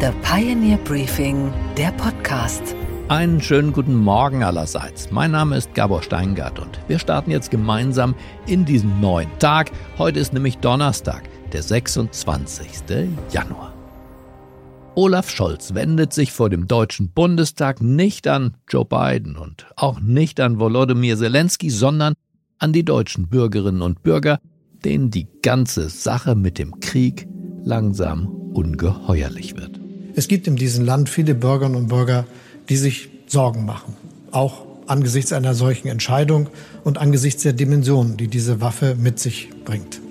The Pioneer Briefing, der Podcast. Einen schönen guten Morgen allerseits. Mein Name ist Gabor Steingart und wir starten jetzt gemeinsam in diesen neuen Tag. Heute ist nämlich Donnerstag, der 26. Januar. Olaf Scholz wendet sich vor dem Deutschen Bundestag nicht an Joe Biden und auch nicht an Volodymyr Zelensky, sondern an die deutschen Bürgerinnen und Bürger, denen die ganze Sache mit dem Krieg langsam ungeheuerlich wird. Es gibt in diesem Land viele Bürgerinnen und Bürger, die sich Sorgen machen, auch angesichts einer solchen Entscheidung und angesichts der Dimensionen, die diese Waffe mit sich bringt.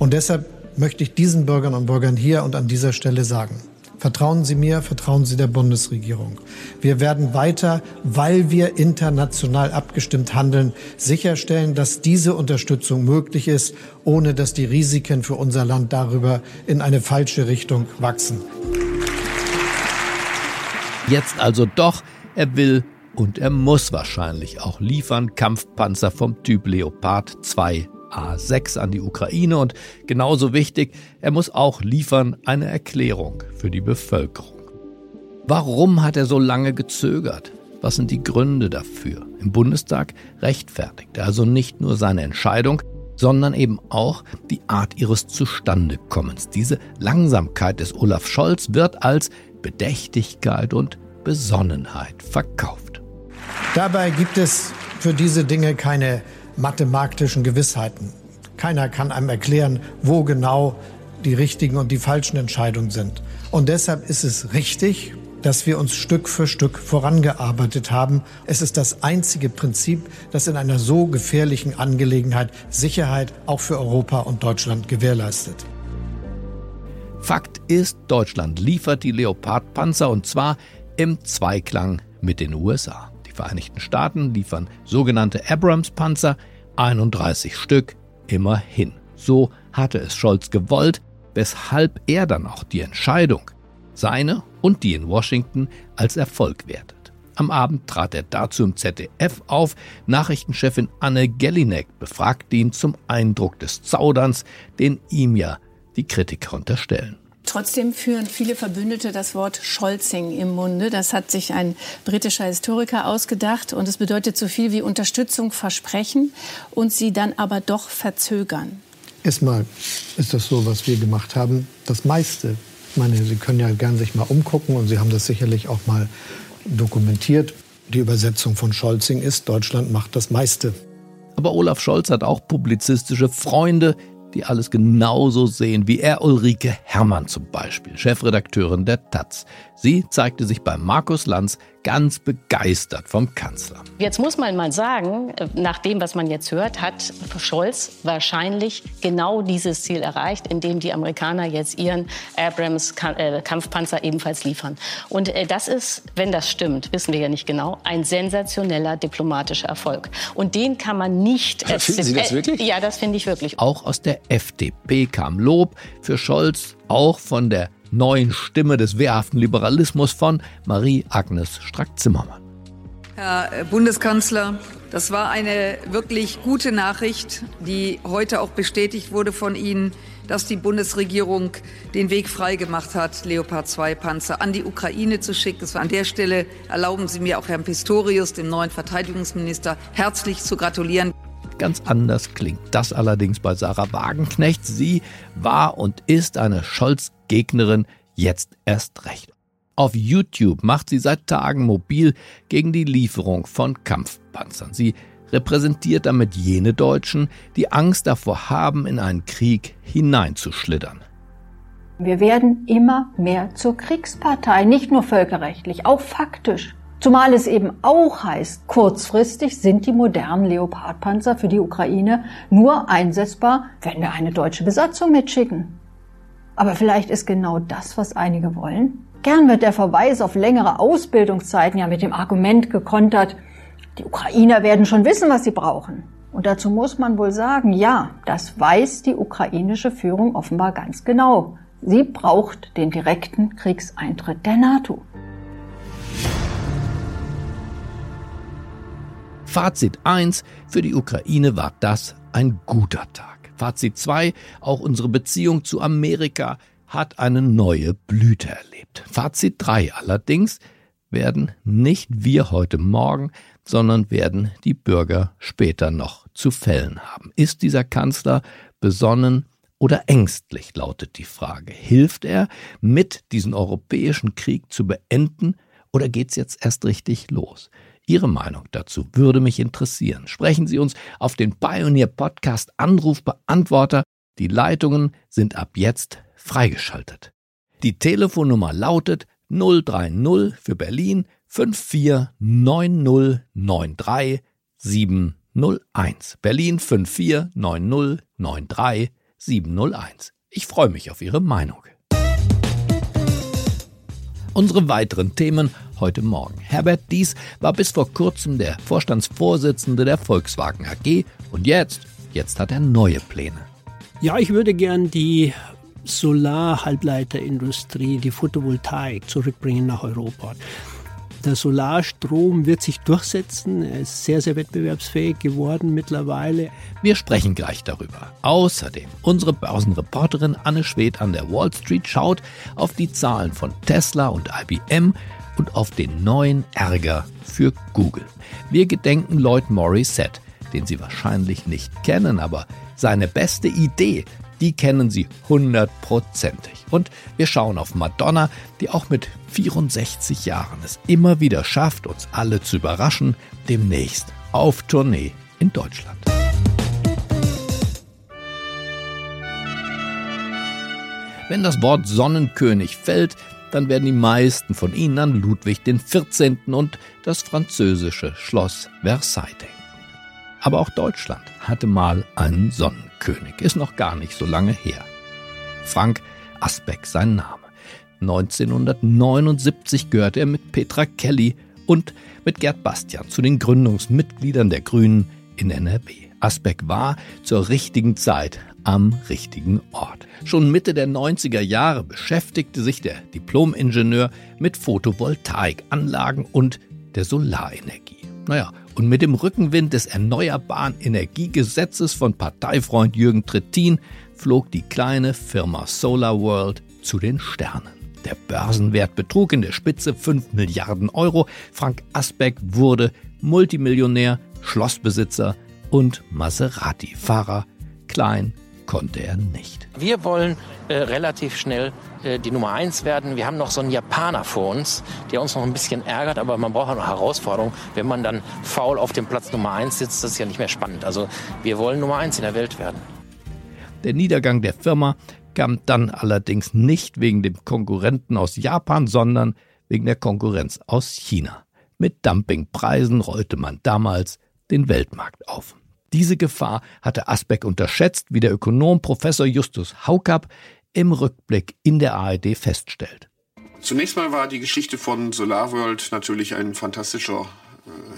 Und deshalb möchte ich diesen Bürgerinnen und Bürgern hier und an dieser Stelle sagen, Vertrauen Sie mir, vertrauen Sie der Bundesregierung. Wir werden weiter, weil wir international abgestimmt handeln, sicherstellen, dass diese Unterstützung möglich ist, ohne dass die Risiken für unser Land darüber in eine falsche Richtung wachsen. Jetzt also doch, er will und er muss wahrscheinlich auch liefern Kampfpanzer vom Typ Leopard 2 A6 an die Ukraine und genauso wichtig, er muss auch liefern eine Erklärung für die Bevölkerung. Warum hat er so lange gezögert? Was sind die Gründe dafür? Im Bundestag rechtfertigt er also nicht nur seine Entscheidung, sondern eben auch die Art ihres Zustandekommens. Diese Langsamkeit des Olaf Scholz wird als Bedächtigkeit und Besonnenheit verkauft. Dabei gibt es für diese Dinge keine mathematischen Gewissheiten. Keiner kann einem erklären, wo genau die richtigen und die falschen Entscheidungen sind. Und deshalb ist es richtig, dass wir uns Stück für Stück vorangearbeitet haben. Es ist das einzige Prinzip, das in einer so gefährlichen Angelegenheit Sicherheit auch für Europa und Deutschland gewährleistet. Fakt ist, Deutschland liefert die Leopard-Panzer und zwar im Zweiklang mit den USA. Die Vereinigten Staaten liefern sogenannte Abrams-Panzer, 31 Stück, immerhin. So hatte es Scholz gewollt, weshalb er dann auch die Entscheidung, seine und die in Washington, als Erfolg wertet. Am Abend trat er dazu im ZDF auf. Nachrichtenchefin Anne Gellinek befragte ihn zum Eindruck des Zauderns, den ihm ja die Kritiker unterstellen. Trotzdem führen viele Verbündete das Wort Scholzing im Munde. Das hat sich ein britischer Historiker ausgedacht und es bedeutet so viel wie Unterstützung versprechen und sie dann aber doch verzögern. Erstmal ist das so, was wir gemacht haben. Das meiste, ich meine, Sie können ja gern sich mal umgucken und Sie haben das sicherlich auch mal dokumentiert. Die Übersetzung von Scholzing ist, Deutschland macht das meiste. Aber Olaf Scholz hat auch publizistische Freunde, die alles genauso sehen wie er Ulrike Herrmann zum Beispiel, Chefredakteurin der Taz. Sie zeigte sich bei Markus Lanz ganz begeistert vom Kanzler. Jetzt muss man mal sagen, nach dem, was man jetzt hört, hat Scholz wahrscheinlich genau dieses Ziel erreicht, indem die Amerikaner jetzt ihren Abrams-Kampfpanzer ebenfalls liefern. Und äh, das ist, wenn das stimmt, wissen wir ja nicht genau, ein sensationeller diplomatischer Erfolg. Und den kann man nicht... Finden Sie das wirklich? Ja, das finde ich wirklich. Auch aus der FDP kam Lob für Scholz, auch von der neuen Stimme des wehrhaften Liberalismus von Marie-Agnes Strack-Zimmermann. Herr Bundeskanzler, das war eine wirklich gute Nachricht, die heute auch bestätigt wurde von Ihnen, dass die Bundesregierung den Weg freigemacht hat, Leopard 2 Panzer an die Ukraine zu schicken. an der Stelle erlauben Sie mir auch Herrn Pistorius, dem neuen Verteidigungsminister, herzlich zu gratulieren. Ganz anders klingt das allerdings bei Sarah Wagenknecht. Sie war und ist eine Scholz-Gegnerin, jetzt erst recht. Auf YouTube macht sie seit Tagen mobil gegen die Lieferung von Kampfpanzern. Sie repräsentiert damit jene Deutschen, die Angst davor haben, in einen Krieg hineinzuschlittern. Wir werden immer mehr zur Kriegspartei, nicht nur völkerrechtlich, auch faktisch. Zumal es eben auch heißt, kurzfristig sind die modernen Leopardpanzer für die Ukraine nur einsetzbar, wenn wir eine deutsche Besatzung mitschicken. Aber vielleicht ist genau das, was einige wollen. Gern wird der Verweis auf längere Ausbildungszeiten ja mit dem Argument gekontert, die Ukrainer werden schon wissen, was sie brauchen. Und dazu muss man wohl sagen, ja, das weiß die ukrainische Führung offenbar ganz genau. Sie braucht den direkten Kriegseintritt der NATO. Fazit 1, für die Ukraine war das ein guter Tag. Fazit 2, auch unsere Beziehung zu Amerika hat eine neue Blüte erlebt. Fazit 3 allerdings werden nicht wir heute Morgen, sondern werden die Bürger später noch zu fällen haben. Ist dieser Kanzler besonnen oder ängstlich, lautet die Frage. Hilft er mit, diesen europäischen Krieg zu beenden oder geht's jetzt erst richtig los? Ihre Meinung dazu würde mich interessieren. Sprechen Sie uns auf den Pioneer Podcast Anrufbeantworter. Die Leitungen sind ab jetzt freigeschaltet. Die Telefonnummer lautet 030 für Berlin 549093701. Berlin 549093701. Ich freue mich auf Ihre Meinung. Unsere weiteren Themen heute Morgen. Herbert Dies war bis vor kurzem der Vorstandsvorsitzende der Volkswagen AG und jetzt, jetzt hat er neue Pläne. Ja, ich würde gern die Solarhalbleiterindustrie, die Photovoltaik zurückbringen nach Europa. Der Solarstrom wird sich durchsetzen. Er ist sehr, sehr wettbewerbsfähig geworden mittlerweile. Wir sprechen gleich darüber. Außerdem, unsere Börsenreporterin Anne Schwedt an der Wall Street schaut auf die Zahlen von Tesla und IBM und auf den neuen Ärger für Google. Wir gedenken Lloyd Morissette, den Sie wahrscheinlich nicht kennen, aber seine beste Idee, die kennen Sie hundertprozentig. Und wir schauen auf Madonna, die auch mit 64 Jahren es immer wieder schafft, uns alle zu überraschen, demnächst auf Tournee in Deutschland. Wenn das Wort Sonnenkönig fällt, dann werden die meisten von Ihnen an Ludwig XIV. und das französische Schloss Versailles denken. Aber auch Deutschland hatte mal einen Sonnenkönig, ist noch gar nicht so lange her. Frank Asbeck sein Name. 1979 gehörte er mit Petra Kelly und mit Gerd Bastian zu den Gründungsmitgliedern der Grünen in NRW. Asbeck war zur richtigen Zeit am richtigen Ort. Schon Mitte der 90er Jahre beschäftigte sich der Diplomingenieur mit Photovoltaikanlagen und der Solarenergie. Naja, und mit dem Rückenwind des Erneuerbaren Energiegesetzes von Parteifreund Jürgen Trittin flog die kleine Firma Solar World zu den Sternen. Der Börsenwert betrug in der Spitze 5 Milliarden Euro. Frank Asbeck wurde Multimillionär, Schlossbesitzer und Maserati-Fahrer. Klein konnte er nicht. Wir wollen äh, relativ schnell äh, die Nummer eins werden. Wir haben noch so einen Japaner vor uns, der uns noch ein bisschen ärgert, aber man braucht auch noch Herausforderungen. Wenn man dann faul auf dem Platz Nummer eins sitzt, das ist ja nicht mehr spannend. Also wir wollen Nummer eins in der Welt werden. Der Niedergang der Firma kam dann allerdings nicht wegen dem Konkurrenten aus Japan, sondern wegen der Konkurrenz aus China. Mit Dumpingpreisen rollte man damals den Weltmarkt auf. Diese Gefahr hatte Asbeck unterschätzt, wie der Ökonom Professor Justus Haukapp im Rückblick in der ARD feststellt. Zunächst mal war die Geschichte von SolarWorld natürlich ein fantastischer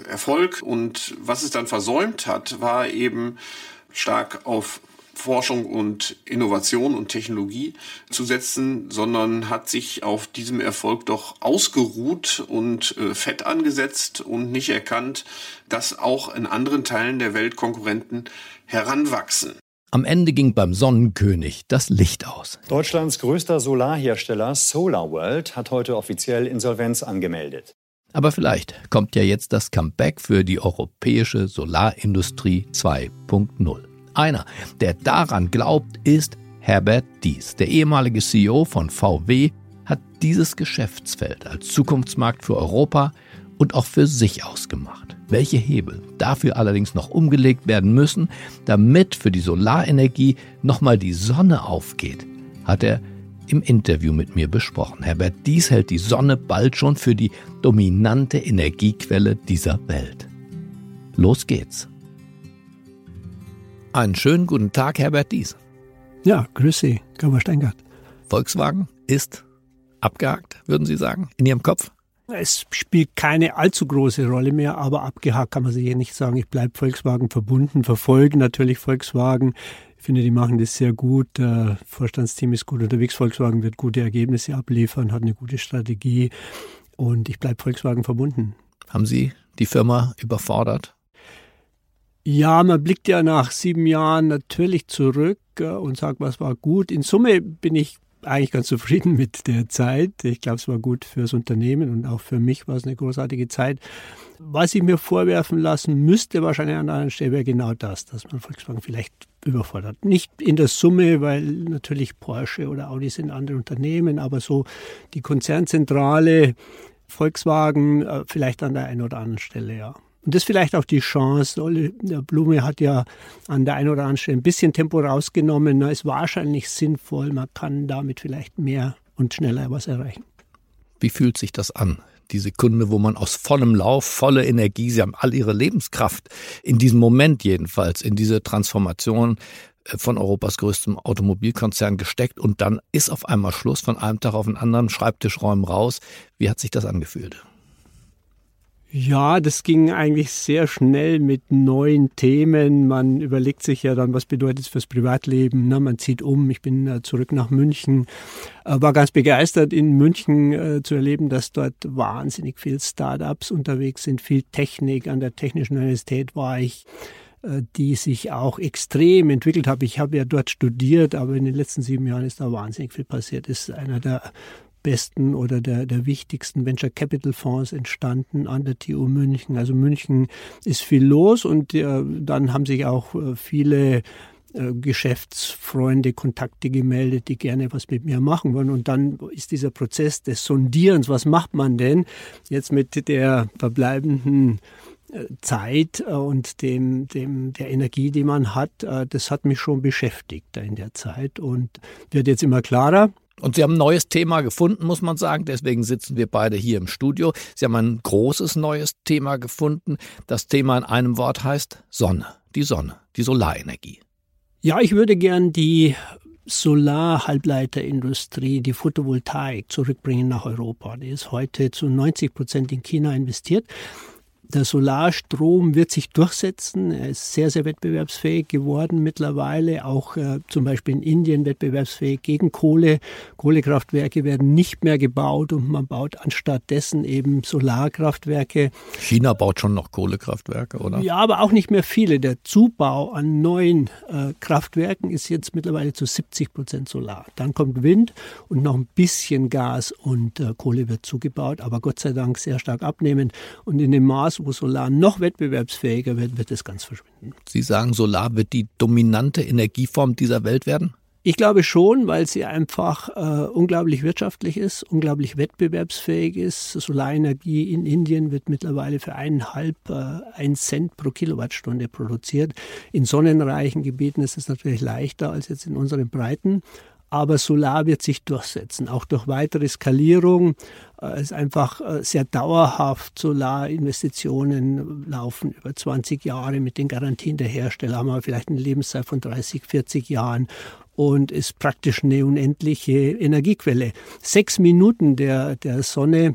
äh, Erfolg und was es dann versäumt hat, war eben stark auf Forschung und Innovation und Technologie zu setzen, sondern hat sich auf diesem Erfolg doch ausgeruht und äh, fett angesetzt und nicht erkannt, dass auch in anderen Teilen der Welt Konkurrenten heranwachsen. Am Ende ging beim Sonnenkönig das Licht aus. Deutschlands größter Solarhersteller SolarWorld hat heute offiziell Insolvenz angemeldet. Aber vielleicht kommt ja jetzt das Comeback für die europäische Solarindustrie 2.0. Einer, der daran glaubt, ist Herbert Dies. Der ehemalige CEO von VW hat dieses Geschäftsfeld als Zukunftsmarkt für Europa und auch für sich ausgemacht. Welche Hebel dafür allerdings noch umgelegt werden müssen, damit für die Solarenergie nochmal die Sonne aufgeht, hat er im Interview mit mir besprochen. Herbert Dies hält die Sonne bald schon für die dominante Energiequelle dieser Welt. Los geht's. Einen schönen guten Tag, Herbert Dies. Ja, grüß Sie, Gabor Steingart. Volkswagen ist abgehakt, würden Sie sagen, in Ihrem Kopf? Es spielt keine allzu große Rolle mehr, aber abgehakt kann man sich eh nicht sagen. Ich bleibe Volkswagen verbunden, verfolge natürlich Volkswagen. Ich finde, die machen das sehr gut. Das Vorstandsteam ist gut unterwegs. Volkswagen wird gute Ergebnisse abliefern, hat eine gute Strategie und ich bleibe Volkswagen verbunden. Haben Sie die Firma überfordert? Ja, man blickt ja nach sieben Jahren natürlich zurück äh, und sagt, was war gut. In Summe bin ich eigentlich ganz zufrieden mit der Zeit. Ich glaube, es war gut fürs Unternehmen und auch für mich war es eine großartige Zeit. Was ich mir vorwerfen lassen müsste, wahrscheinlich an einer Stelle, wäre genau das, dass man Volkswagen vielleicht überfordert. Nicht in der Summe, weil natürlich Porsche oder Audi sind andere Unternehmen, aber so die Konzernzentrale Volkswagen äh, vielleicht an der einen oder anderen Stelle, ja. Und das ist vielleicht auch die Chance. Blume hat ja an der einen oder anderen Stelle ein bisschen Tempo rausgenommen. Da ist wahrscheinlich sinnvoll. Man kann damit vielleicht mehr und schneller was erreichen. Wie fühlt sich das an? Die Sekunde, wo man aus vollem Lauf, volle Energie, sie haben all ihre Lebenskraft in diesem Moment jedenfalls, in diese Transformation äh, von Europas größtem Automobilkonzern gesteckt und dann ist auf einmal Schluss von einem Tag auf den anderen, Schreibtischräumen raus. Wie hat sich das angefühlt? Ja, das ging eigentlich sehr schnell mit neuen Themen. Man überlegt sich ja dann, was bedeutet es fürs Privatleben. Na, man zieht um. Ich bin äh, zurück nach München. Äh, war ganz begeistert, in München äh, zu erleben, dass dort wahnsinnig viel Startups unterwegs sind, viel Technik. An der Technischen Universität war ich die sich auch extrem entwickelt hat. Ich habe ja dort studiert, aber in den letzten sieben Jahren ist da wahnsinnig viel passiert. Ist einer der besten oder der, der wichtigsten Venture Capital Fonds entstanden an der TU München. Also München ist viel los und äh, dann haben sich auch äh, viele äh, Geschäftsfreunde, Kontakte gemeldet, die gerne was mit mir machen wollen. Und dann ist dieser Prozess des Sondierens, was macht man denn jetzt mit der verbleibenden äh, Zeit äh, und dem, dem, der Energie, die man hat, das hat mich schon beschäftigt in der Zeit und wird jetzt immer klarer. Und Sie haben ein neues Thema gefunden, muss man sagen. Deswegen sitzen wir beide hier im Studio. Sie haben ein großes neues Thema gefunden. Das Thema in einem Wort heißt Sonne. Die Sonne, die Solarenergie. Ja, ich würde gern die Solarhalbleiterindustrie, die Photovoltaik zurückbringen nach Europa. Die ist heute zu 90 Prozent in China investiert. Der Solarstrom wird sich durchsetzen. Er ist sehr, sehr wettbewerbsfähig geworden mittlerweile. Auch äh, zum Beispiel in Indien wettbewerbsfähig gegen Kohle. Kohlekraftwerke werden nicht mehr gebaut und man baut anstattdessen eben Solarkraftwerke. China baut schon noch Kohlekraftwerke, oder? Ja, aber auch nicht mehr viele. Der Zubau an neuen äh, Kraftwerken ist jetzt mittlerweile zu 70 Prozent Solar. Dann kommt Wind und noch ein bisschen Gas und äh, Kohle wird zugebaut, aber Gott sei Dank sehr stark abnehmend. Und in dem Maß, wo Solar noch wettbewerbsfähiger wird, wird es ganz verschwinden. Sie sagen, Solar wird die dominante Energieform dieser Welt werden? Ich glaube schon, weil sie einfach äh, unglaublich wirtschaftlich ist, unglaublich wettbewerbsfähig ist. Solarenergie in Indien wird mittlerweile für eineinhalb, äh, ein Cent pro Kilowattstunde produziert. In sonnenreichen Gebieten ist es natürlich leichter als jetzt in unseren Breiten. Aber Solar wird sich durchsetzen, auch durch weitere Skalierung. Es ist einfach äh, sehr dauerhaft. Solarinvestitionen laufen über 20 Jahre mit den Garantien der Hersteller, haben wir vielleicht eine Lebenszeit von 30, 40 Jahren und ist praktisch eine unendliche Energiequelle. Sechs Minuten der, der Sonne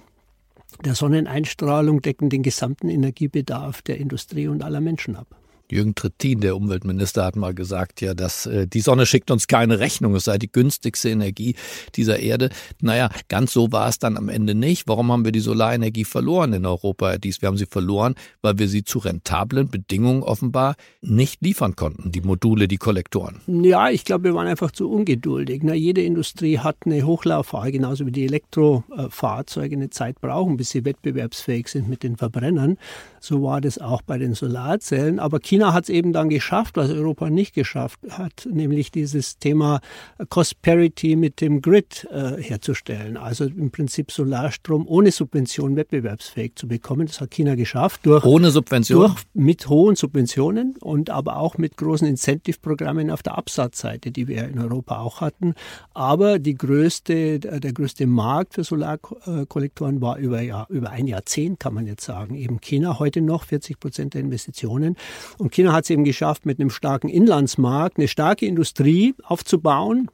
der Sonneneinstrahlung decken den gesamten Energiebedarf der Industrie und aller Menschen ab. Jürgen Trittin, der Umweltminister, hat mal gesagt, ja, dass äh, die Sonne schickt uns keine Rechnung, es sei die günstigste Energie dieser Erde. Naja, ganz so war es dann am Ende nicht. Warum haben wir die Solarenergie verloren in Europa? Dies, wir haben sie verloren, weil wir sie zu rentablen Bedingungen offenbar nicht liefern konnten, die Module, die Kollektoren. Ja, ich glaube, wir waren einfach zu ungeduldig. Na, jede Industrie hat eine Hochlauffahrt, genauso wie die Elektrofahrzeuge eine Zeit brauchen, bis sie wettbewerbsfähig sind mit den Verbrennern. So war das auch bei den Solarzellen. Aber China hat es eben dann geschafft, was Europa nicht geschafft hat, nämlich dieses Thema Cost Parity mit dem Grid äh, herzustellen. Also im Prinzip Solarstrom ohne Subvention wettbewerbsfähig zu bekommen. Das hat China geschafft. Durch, ohne Subvention? Durch, mit hohen Subventionen und aber auch mit großen Incentive-Programmen auf der Absatzseite, die wir in Europa auch hatten. Aber die größte, der größte Markt für Solarkollektoren war über, ja, über ein Jahrzehnt, kann man jetzt sagen, eben China. Heute noch 40 Prozent der Investitionen. Und China hat es eben geschafft, mit einem starken Inlandsmarkt eine starke Industrie aufzubauen,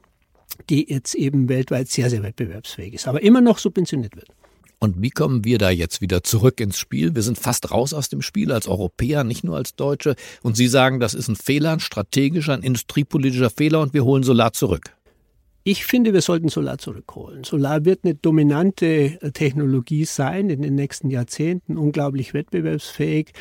die jetzt eben weltweit sehr, sehr wettbewerbsfähig ist, aber immer noch subventioniert wird. Und wie kommen wir da jetzt wieder zurück ins Spiel? Wir sind fast raus aus dem Spiel als Europäer, nicht nur als Deutsche. Und Sie sagen, das ist ein Fehler, ein strategischer, ein industriepolitischer Fehler und wir holen Solar zurück. Ich finde, wir sollten Solar zurückholen. Solar wird eine dominante Technologie sein in den nächsten Jahrzehnten, unglaublich wettbewerbsfähig.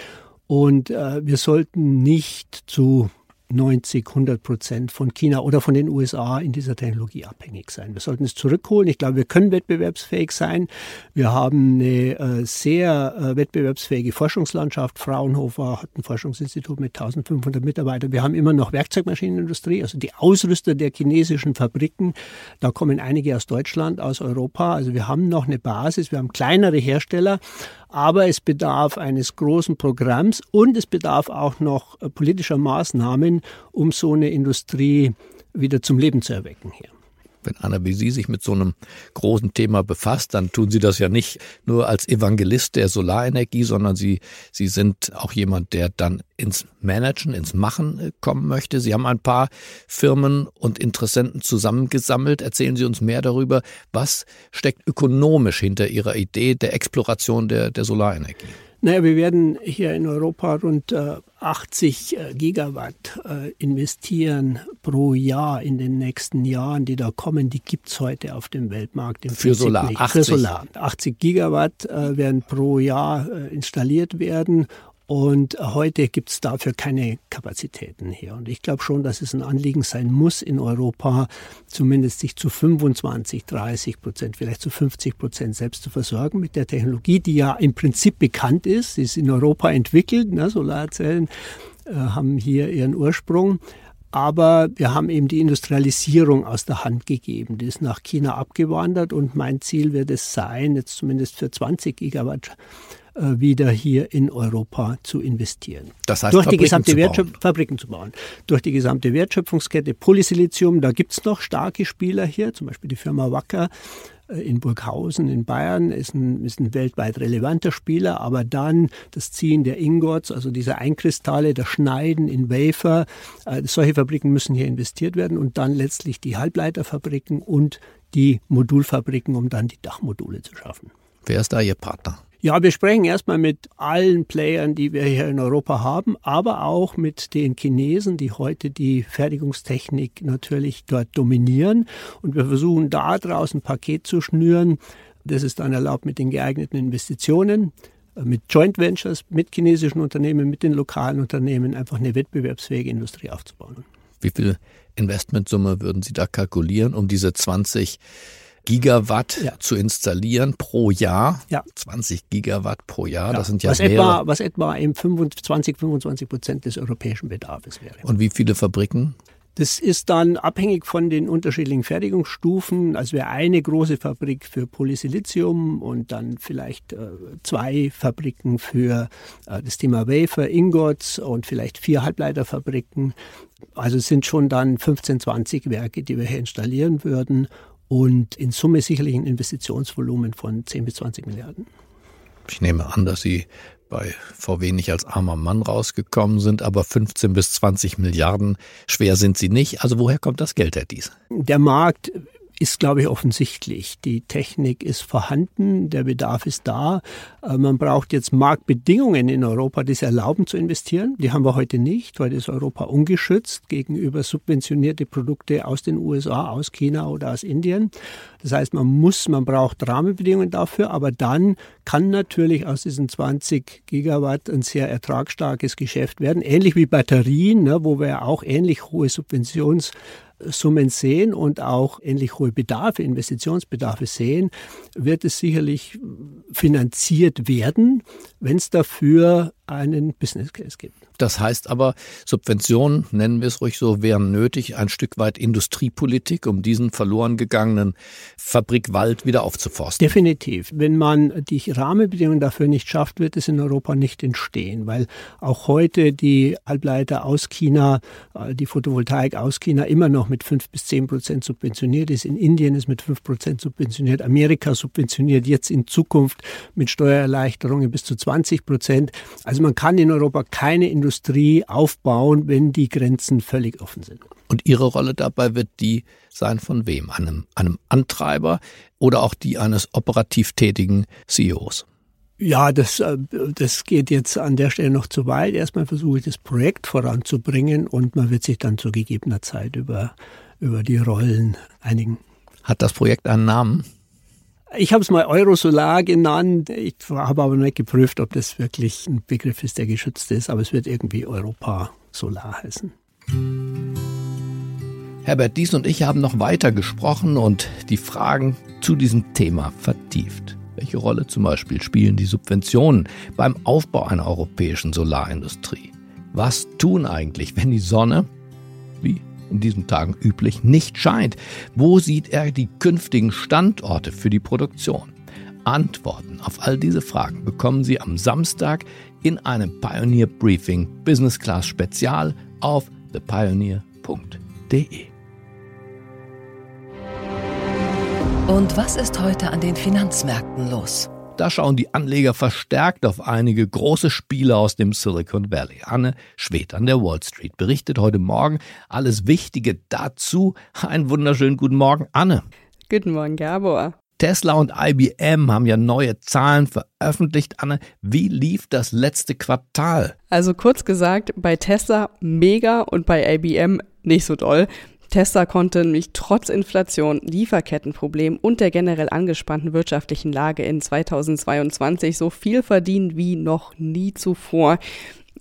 Und äh, wir sollten nicht zu 90, 100 Prozent von China oder von den USA in dieser Technologie abhängig sein. Wir sollten es zurückholen. Ich glaube, wir können wettbewerbsfähig sein. Wir haben eine äh, sehr äh, wettbewerbsfähige Forschungslandschaft. Fraunhofer hat ein Forschungsinstitut mit 1500 Mitarbeitern. Wir haben immer noch Werkzeugmaschinenindustrie, also die Ausrüster der chinesischen Fabriken. Da kommen einige aus Deutschland, aus Europa. Also wir haben noch eine Basis. Wir haben kleinere Hersteller. Aber es bedarf eines großen Programms und es bedarf auch noch äh, politischer Maßnahmen, um so eine Industrie wieder zum Leben zu erwecken hier. Wenn Sie sich mit so einem großen Thema befasst, dann tun Sie das ja nicht nur als Evangelist der Solarenergie, sondern Sie, Sie sind auch jemand, der dann ins Managen, ins Machen äh, kommen möchte. Sie haben ein paar Firmen und Interessenten zusammengesammelt. Erzählen Sie uns mehr darüber, was steckt ökonomisch hinter Ihrer Idee der Exploration der, der Solarenergie? Naja, wir werden hier in Europa rund 80 äh, Gigawatt äh, investieren pro Jahr in den nächsten Jahren, die da kommen. Die gibt es heute auf dem Weltmarkt. Im Für Prinzip Solar. Nicht. 80. Für Solar. 80 Gigawatt äh, werden pro Jahr installiert werden und heute gibt es dafür keine Kapazitäten hier. Und ich glaube schon, dass es ein Anliegen sein muss, in Europa zumindest sich zu 25, 30 Prozent, vielleicht zu 50 Prozent selbst zu versorgen mit der Technologie, die ja im Prinzip bekannt ist. Sie ist in Europa entwickelt. Ne? Solarzellen äh, haben hier ihren Ursprung. Aber wir haben eben die Industrialisierung aus der Hand gegeben. Die ist nach China abgewandert und mein Ziel wird es sein, jetzt zumindest für 20 Gigawatt wieder hier in Europa zu investieren. Das heißt, durch Fabriken die gesamte Wertschöpfung, Fabriken zu bauen. Durch die gesamte Wertschöpfungskette Polysilizium, da gibt es noch starke Spieler hier, zum Beispiel die Firma Wacker äh, in Burghausen in Bayern ist ein, ist ein weltweit relevanter Spieler, aber dann das Ziehen der Ingots, also dieser Einkristalle, das Schneiden in Wafer, äh, solche Fabriken müssen hier investiert werden und dann letztlich die Halbleiterfabriken und die Modulfabriken, um dann die Dachmodule zu schaffen. Wer ist da Ihr Partner? Ja, wir sprechen erstmal mit allen Playern, die wir hier in Europa haben, aber auch mit den Chinesen, die heute die Fertigungstechnik natürlich dort dominieren. Und wir versuchen da draußen ein Paket zu schnüren. Das ist dann erlaubt mit den geeigneten Investitionen, mit Joint Ventures, mit chinesischen Unternehmen, mit den lokalen Unternehmen, einfach eine wettbewerbsfähige Industrie aufzubauen. Wie viel Investmentsumme würden Sie da kalkulieren, um diese 20 Gigawatt ja. zu installieren pro Jahr. Ja. 20 Gigawatt pro Jahr, ja. das sind ja was mehrere. Etwa, was etwa im 25, 25 Prozent des europäischen Bedarfs wäre. Und wie viele Fabriken? Das ist dann abhängig von den unterschiedlichen Fertigungsstufen. Also wäre eine große Fabrik für Polysilizium und dann vielleicht äh, zwei Fabriken für äh, das Thema Wafer, Ingots und vielleicht vier Halbleiterfabriken. Also es sind schon dann 15, 20 Werke, die wir hier installieren würden und in Summe sicherlich ein Investitionsvolumen von 10 bis 20 Milliarden. Ich nehme an, dass Sie bei VW nicht als armer Mann rausgekommen sind, aber 15 bis 20 Milliarden schwer sind sie nicht. Also woher kommt das Geld, Herr Dies? Der Markt ist, glaube ich, offensichtlich. Die Technik ist vorhanden, der Bedarf ist da. Äh, man braucht jetzt Marktbedingungen in Europa, die es erlauben zu investieren. Die haben wir heute nicht. Heute ist Europa ungeschützt gegenüber subventionierte Produkte aus den USA, aus China oder aus Indien. Das heißt, man muss, man braucht Rahmenbedingungen dafür, aber dann kann natürlich aus diesen 20 Gigawatt ein sehr ertragsstarkes Geschäft werden. Ähnlich wie Batterien, ne, wo wir auch ähnlich hohe Subventions Summen sehen und auch ähnlich hohe Bedarfe, Investitionsbedarfe sehen, wird es sicherlich finanziert werden, wenn es dafür einen Business Case gibt. Das heißt aber, Subventionen, nennen wir es ruhig so, wären nötig, ein Stück weit Industriepolitik, um diesen verloren gegangenen Fabrikwald wieder aufzuforsten. Definitiv. Wenn man die Rahmenbedingungen dafür nicht schafft, wird es in Europa nicht entstehen, weil auch heute die Halbleiter aus China, äh, die Photovoltaik aus China immer noch mit fünf bis zehn Prozent subventioniert ist. In Indien ist mit fünf Prozent subventioniert. Amerika subventioniert jetzt in Zukunft mit Steuererleichterungen bis zu 20 Prozent. Also man kann in Europa keine Industrie aufbauen, wenn die Grenzen völlig offen sind. Und Ihre Rolle dabei wird die sein von wem? Einem, einem Antreiber oder auch die eines operativ tätigen CEOs? Ja, das, äh, das geht jetzt an der Stelle noch zu weit. Erstmal versuche ich das Projekt voranzubringen und man wird sich dann zu gegebener Zeit über, über die Rollen einigen. Hat das Projekt einen Namen? Ich habe es mal Eurosolar genannt. Ich habe aber nicht geprüft, ob das wirklich ein Begriff ist, der geschützt ist. Aber es wird irgendwie Europa Solar heißen. Herbert Dies und ich haben noch weiter gesprochen und die Fragen zu diesem Thema vertieft. Welche Rolle zum Beispiel spielen die Subventionen beim Aufbau einer europäischen Solarindustrie? Was tun eigentlich, wenn die Sonne, wie in diesen Tagen üblich, nicht scheint? Wo sieht er die künftigen Standorte für die Produktion? Antworten auf all diese Fragen bekommen Sie am Samstag in einem Pioneer Briefing Business Class Spezial auf thepioneer.de. Und was ist heute an den Finanzmärkten los? Da schauen die Anleger verstärkt auf einige große Spiele aus dem Silicon Valley. Anne Schwed an der Wall Street berichtet heute Morgen alles Wichtige dazu. Einen wunderschönen guten Morgen, Anne. Guten Morgen, Gabor. Tesla und IBM haben ja neue Zahlen veröffentlicht. Anne, wie lief das letzte Quartal? Also kurz gesagt, bei Tesla mega und bei IBM nicht so doll. Tesla konnte nämlich trotz Inflation, Lieferkettenproblemen und der generell angespannten wirtschaftlichen Lage in 2022 so viel verdienen wie noch nie zuvor.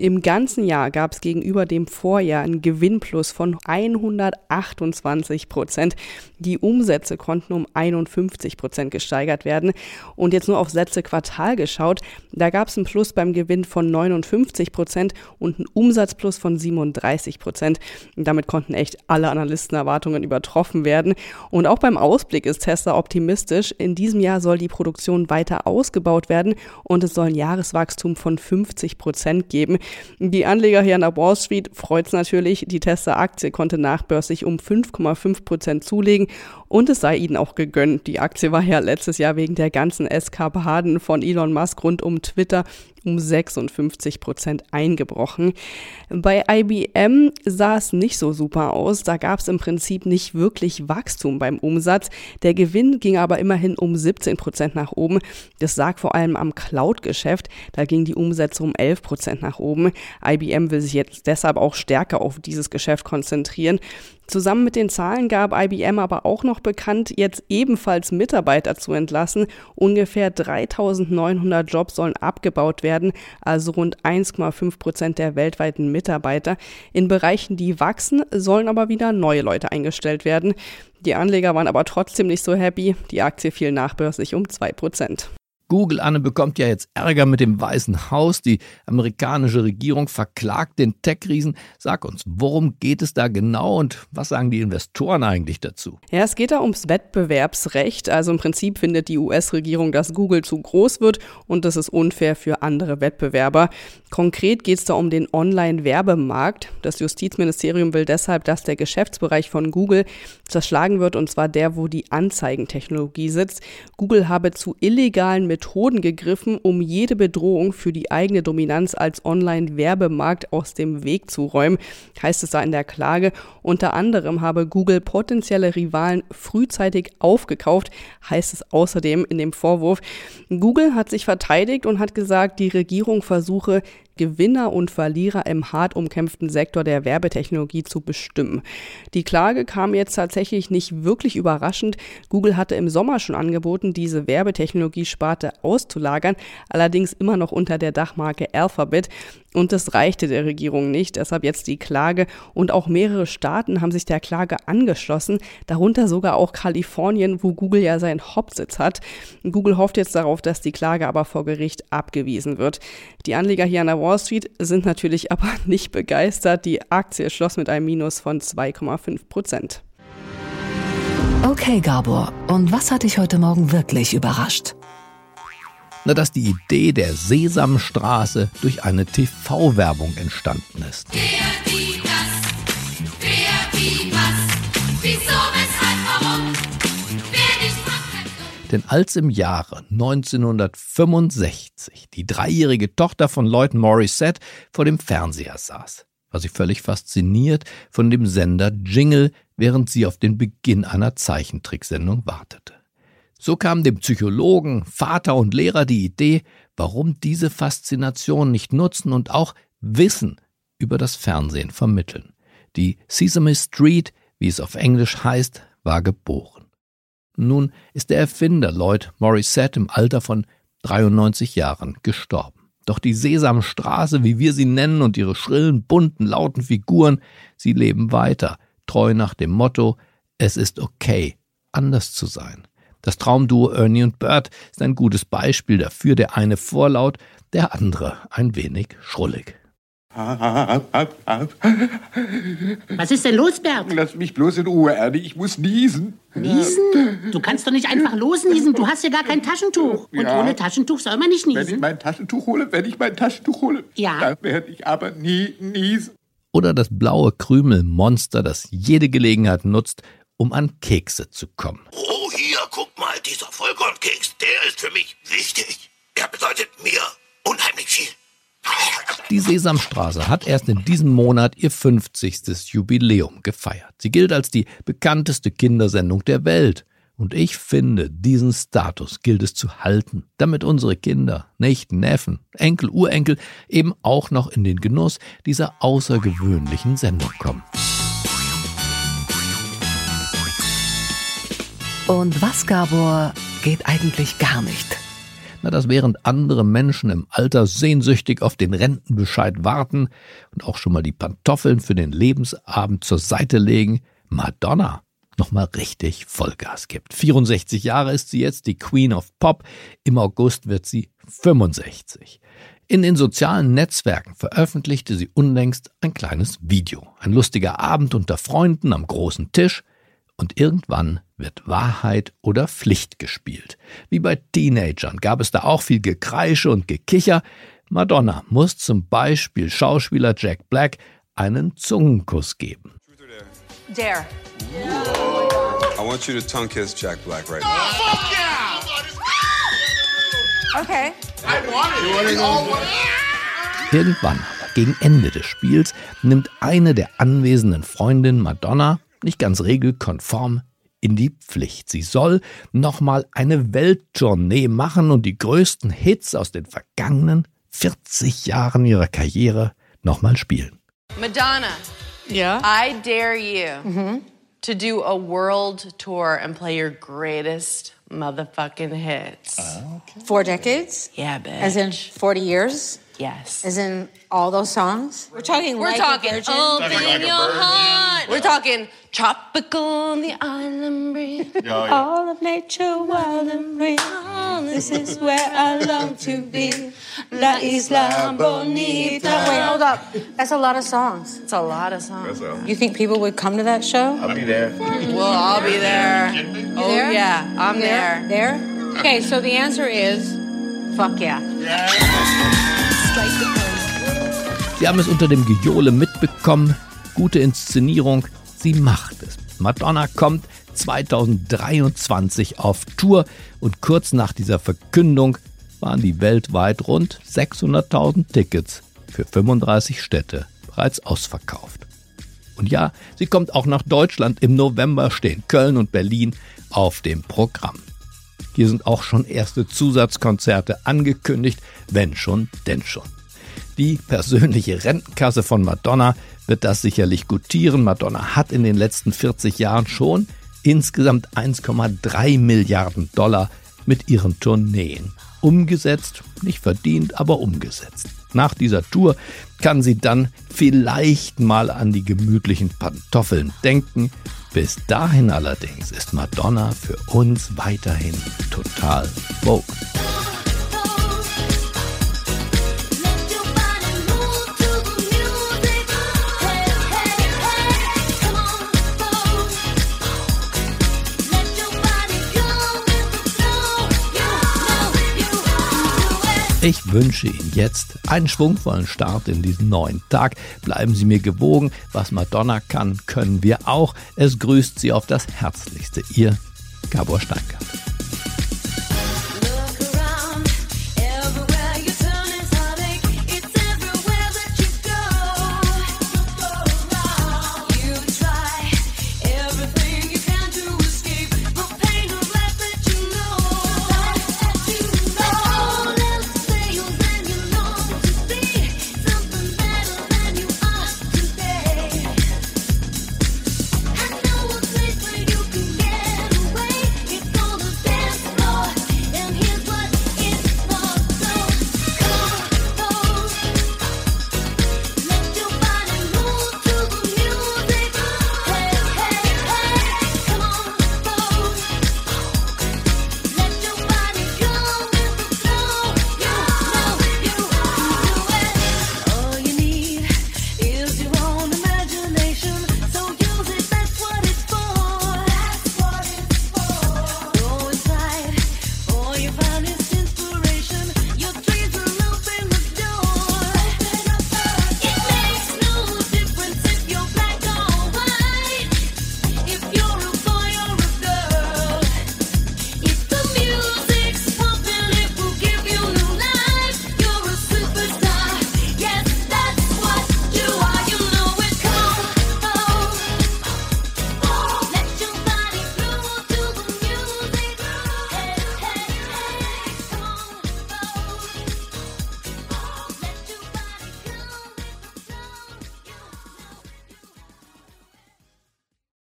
Im ganzen Jahr gab es gegenüber dem Vorjahr einen Gewinnplus von 128 Prozent. Die Umsätze konnten um 51 Prozent gesteigert werden. Und jetzt nur auf letzte Quartal geschaut, da gab es einen Plus beim Gewinn von 59 Prozent und einen Umsatzplus von 37 Prozent. Damit konnten echt alle Analystenerwartungen übertroffen werden. Und auch beim Ausblick ist Tesla optimistisch. In diesem Jahr soll die Produktion weiter ausgebaut werden und es soll ein Jahreswachstum von 50 Prozent geben. Die Anleger hier an der Wall Street freut es natürlich. Die Tesla-Aktie konnte nachbörslich um 5,5 Prozent zulegen und es sei ihnen auch gegönnt. Die Aktie war ja letztes Jahr wegen der ganzen Eskapaden von Elon Musk rund um Twitter um 56 Prozent eingebrochen. Bei IBM sah es nicht so super aus. Da gab es im Prinzip nicht wirklich Wachstum beim Umsatz. Der Gewinn ging aber immerhin um 17 Prozent nach oben. Das lag vor allem am Cloud-Geschäft. Da ging die Umsätze um 11 Prozent nach oben. IBM will sich jetzt deshalb auch stärker auf dieses Geschäft konzentrieren. Zusammen mit den Zahlen gab IBM aber auch noch bekannt, jetzt ebenfalls Mitarbeiter zu entlassen. Ungefähr 3900 Jobs sollen abgebaut werden, also rund 1,5 Prozent der weltweiten Mitarbeiter. In Bereichen, die wachsen, sollen aber wieder neue Leute eingestellt werden. Die Anleger waren aber trotzdem nicht so happy. Die Aktie fiel nachbörslich um 2 Prozent. Google, Anne, bekommt ja jetzt Ärger mit dem Weißen Haus. Die amerikanische Regierung verklagt den Tech-Riesen. Sag uns, worum geht es da genau und was sagen die Investoren eigentlich dazu? Ja, es geht da ums Wettbewerbsrecht. Also im Prinzip findet die US-Regierung, dass Google zu groß wird und das ist unfair für andere Wettbewerber. Konkret geht es da um den Online-Werbemarkt. Das Justizministerium will deshalb, dass der Geschäftsbereich von Google zerschlagen wird und zwar der, wo die Anzeigentechnologie sitzt. Google habe zu illegalen Methoden Methoden gegriffen, um jede Bedrohung für die eigene Dominanz als Online-Werbemarkt aus dem Weg zu räumen, heißt es da in der Klage. Unter anderem habe Google potenzielle Rivalen frühzeitig aufgekauft, heißt es außerdem in dem Vorwurf. Google hat sich verteidigt und hat gesagt, die Regierung versuche, Gewinner und Verlierer im hart umkämpften Sektor der Werbetechnologie zu bestimmen. Die Klage kam jetzt tatsächlich nicht wirklich überraschend. Google hatte im Sommer schon angeboten, diese Werbetechnologiesparte auszulagern, allerdings immer noch unter der Dachmarke Alphabet. Und das reichte der Regierung nicht, deshalb jetzt die Klage. Und auch mehrere Staaten haben sich der Klage angeschlossen, darunter sogar auch Kalifornien, wo Google ja seinen Hauptsitz hat. Google hofft jetzt darauf, dass die Klage aber vor Gericht abgewiesen wird. Die Anleger hier an der Wall Street sind natürlich aber nicht begeistert. Die Aktie schloss mit einem Minus von 2,5 Prozent. Okay, Gabor, und was hat dich heute Morgen wirklich überrascht? Na, dass die Idee der Sesamstraße durch eine TV-Werbung entstanden ist. Denn als im Jahre 1965 die dreijährige Tochter von Lloyd Morissette vor dem Fernseher saß, war sie völlig fasziniert von dem Sender Jingle, während sie auf den Beginn einer Zeichentricksendung wartete. So kam dem Psychologen, Vater und Lehrer die Idee, warum diese Faszination nicht nutzen und auch Wissen über das Fernsehen vermitteln. Die Sesame Street, wie es auf Englisch heißt, war geboren. Nun ist der Erfinder Lloyd Morissette im Alter von 93 Jahren gestorben. Doch die Sesamstraße, wie wir sie nennen, und ihre schrillen, bunten, lauten Figuren, sie leben weiter, treu nach dem Motto, es ist okay, anders zu sein. Das Traumduo Ernie und Bert ist ein gutes Beispiel dafür, der eine vorlaut, der andere ein wenig schrullig. Was ist denn los, Bert? Lass mich bloß in Ruhe, Ernie. Ich muss niesen. Niesen? Du kannst doch nicht einfach losniesen. Du hast ja gar kein Taschentuch. Und Ja. ohne Taschentuch soll man nicht Wenn ich niesen. mein Taschentuch hole, wenn ich mein Taschentuch hole, Ja. dann werde ich aber nie niesen. Oder das blaue Krümelmonster, das jede Gelegenheit nutzt, um an Kekse zu kommen. Oh, hier, guck mal, dieser Vollkornkeks, der ist für mich wichtig. Er bedeutet mir unheimlich viel. Die Sesamstraße hat erst in diesem Monat ihr 50. Jubiläum gefeiert. Sie gilt als die bekannteste Kindersendung der Welt. Und ich finde, diesen Status gilt es zu halten, damit unsere Kinder, Nichten, Neffen, Enkel, Urenkel eben auch noch in den Genuss dieser außergewöhnlichen Sendung kommen. Und was, Gabor, geht eigentlich gar nicht? Na, dass während andere Menschen im Alter sehnsüchtig auf den Rentenbescheid warten und auch schon mal die Pantoffeln für den Lebensabend zur Seite legen, Madonna nochmal richtig Vollgas gibt. 64 Jahre ist sie jetzt, die Queen of Pop. Im August wird sie 65. In den sozialen Netzwerken veröffentlichte sie unlängst ein kleines Video. Ein lustiger Abend unter Freunden am großen Tisch. Und irgendwann wird Wahrheit oder Pflicht gespielt. Wie bei Teenagern gab es da auch viel Gekreische und Gekicher. Madonna muss zum Beispiel Schauspieler Jack Black einen Zungenkuss geben. Dare. I want you to tongue kiss Jack Black right now. Okay. Irgendwann, aber gegen Ende des Spiels, nimmt eine der anwesenden Freundinnen Madonna, nicht ganz regelkonform, in die Pflicht. Sie soll nochmal eine Welttournee machen und die größten Hits aus den vergangenen 40 Jahren ihrer Karriere nochmal spielen. Madonna. Yeah. I dare you to do a world tour and play your greatest motherfucking hits. Four decades? Yeah, bitch. As in 40 years? Yes. As in all those songs? We're talking We're like talking a virgin. open your heart. We're talking tropical on the island breeze. All of nature wild and free. This is where I long to be. La Isla Bonita. Wait, hold up. That's a lot of songs. It's a lot of songs. You think people would come to that show? I'll be there. Well, I'll be there. Oh there? yeah, I'm You there. There? Okay, so the answer is fuck yeah. Sie haben es unter dem Gejohle mitbekommen. Gute Inszenierung, sie macht es. Madonna kommt 2023 auf Tour und kurz nach dieser Verkündung waren die weltweit rund 600.000 Tickets für 35 Städte bereits ausverkauft. Und ja, sie kommt auch nach Deutschland. Im November stehen Köln und Berlin auf dem Programm. Hier sind auch schon erste Zusatzkonzerte angekündigt, wenn schon, denn schon. Die persönliche Rentenkasse von Madonna wird das sicherlich gutieren. Madonna hat in den letzten 40 Jahren schon insgesamt 1,3 Milliarden Dollar mit ihren Tourneen umgesetzt, nicht verdient, aber umgesetzt. Nach dieser Tour kann sie dann vielleicht mal an die gemütlichen Pantoffeln denken. Bis dahin allerdings ist Madonna für uns weiterhin total Vogue. Ich wünsche Ihnen jetzt einen schwungvollen Start in diesen neuen Tag. Bleiben Sie mir gewogen. Was Madonna kann, können wir auch. Es grüßt Sie auf das Herzlichste. Ihr Gabor Steingart.